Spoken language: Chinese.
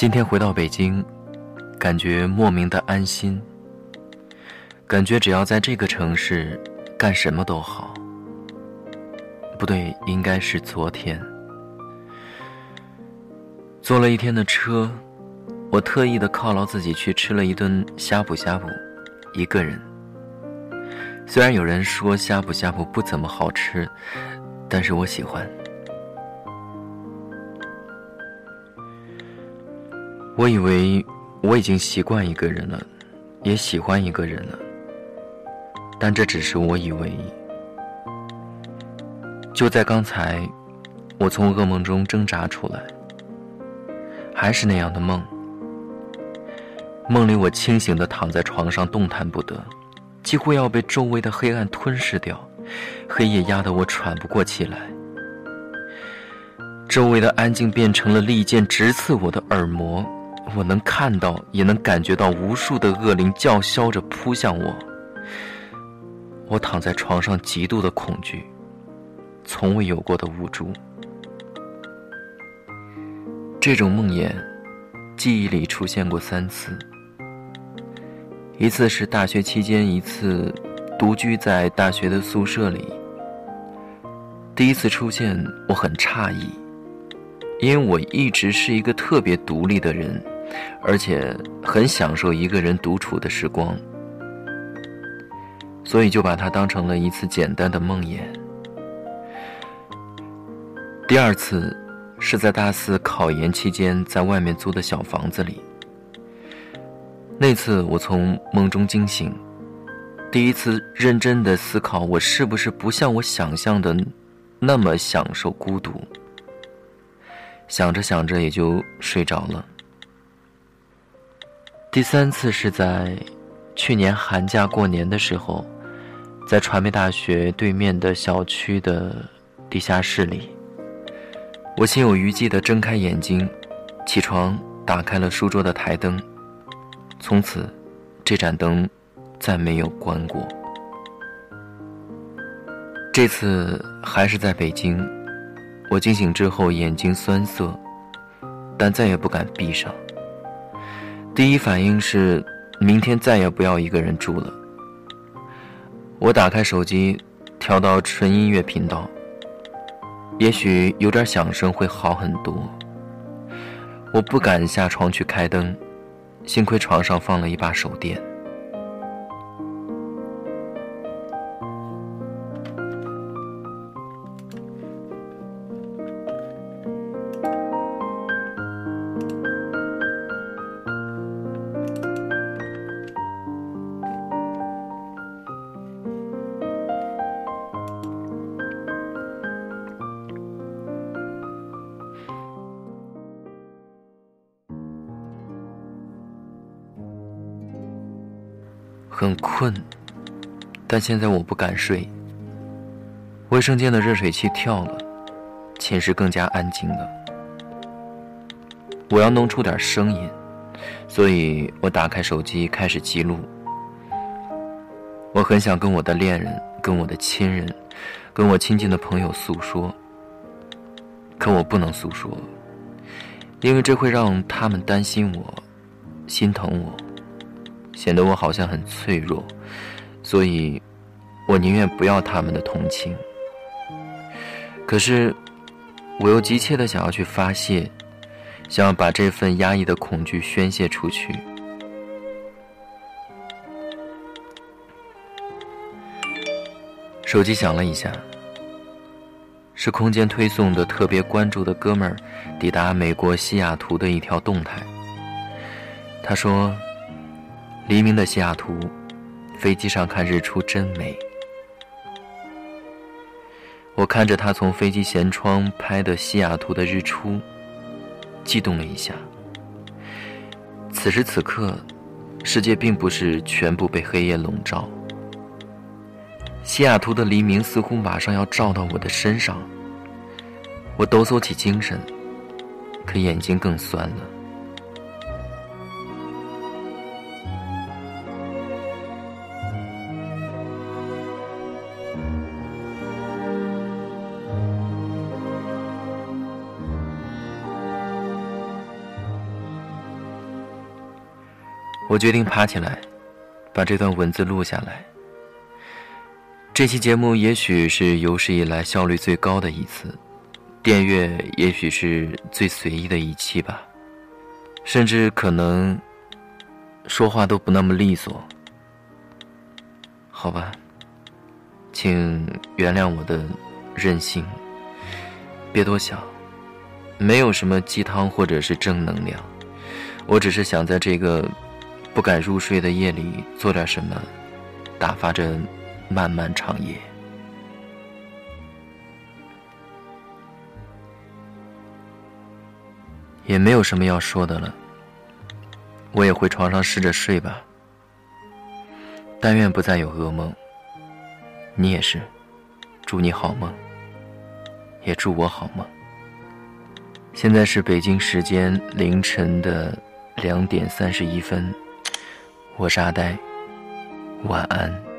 今天回到北京，感觉莫名的安心。感觉只要在这个城市，干什么都好。不对，应该是昨天。坐了一天的车，我特意的犒劳自己去吃了一顿呷哺呷哺，一个人。虽然有人说呷哺呷哺不怎么好吃，但是我喜欢。我以为我已经习惯一个人了，也喜欢一个人了，但这只是我以为。就在刚才，我从噩梦中挣扎出来，还是那样的梦。梦里我清醒的躺在床上，动弹不得，几乎要被周围的黑暗吞噬掉，黑夜压得我喘不过气来。周围的安静变成了利剑直刺我的耳膜。我能看到，也能感觉到无数的恶灵叫嚣着扑向我。我躺在床上，极度的恐惧，从未有过的无助。这种梦魇，记忆里出现过三次。一次是大学期间，一次独居在大学的宿舍里。第一次出现，我很诧异，因为我一直是一个特别独立的人。而且很享受一个人独处的时光，所以就把它当成了一次简单的梦魇。第二次是在大四考研期间，在外面租的小房子里。那次我从梦中惊醒，第一次认真的思考，我是不是不像我想象的那么享受孤独。想着想着也就睡着了。第三次是在去年寒假过年的时候，在传媒大学对面的小区的地下室里，我心有余悸的睁开眼睛，起床，打开了书桌的台灯，从此，这盏灯再没有关过。这次还是在北京，我惊醒之后眼睛酸涩，但再也不敢闭上。第一反应是，明天再也不要一个人住了。我打开手机，调到纯音乐频道。也许有点响声会好很多。我不敢下床去开灯，幸亏床上放了一把手电。很困，但现在我不敢睡。卫生间的热水器跳了，寝室更加安静了。我要弄出点声音，所以我打开手机开始记录。我很想跟我的恋人、跟我的亲人、跟我亲近的朋友诉说，可我不能诉说，因为这会让他们担心我，心疼我。显得我好像很脆弱，所以，我宁愿不要他们的同情。可是，我又急切的想要去发泄，想要把这份压抑的恐惧宣泄出去。手机响了一下，是空间推送的特别关注的哥们儿抵达美国西雅图的一条动态。他说。黎明的西雅图，飞机上看日出真美。我看着他从飞机舷窗拍的西雅图的日出，激动了一下。此时此刻，世界并不是全部被黑夜笼罩。西雅图的黎明似乎马上要照到我的身上，我抖擞起精神，可眼睛更酸了。我决定爬起来，把这段文字录下来。这期节目也许是有史以来效率最高的一次，电乐也许是最随意的一期吧，甚至可能说话都不那么利索。好吧，请原谅我的任性，别多想，没有什么鸡汤或者是正能量，我只是想在这个不敢入睡的夜里做点什么，打发着。漫漫长夜，也没有什么要说的了。我也回床上试着睡吧。但愿不再有噩梦。你也是，祝你好梦，也祝我好梦。现在是北京时间凌晨的两点三十一分，我是阿呆，晚安。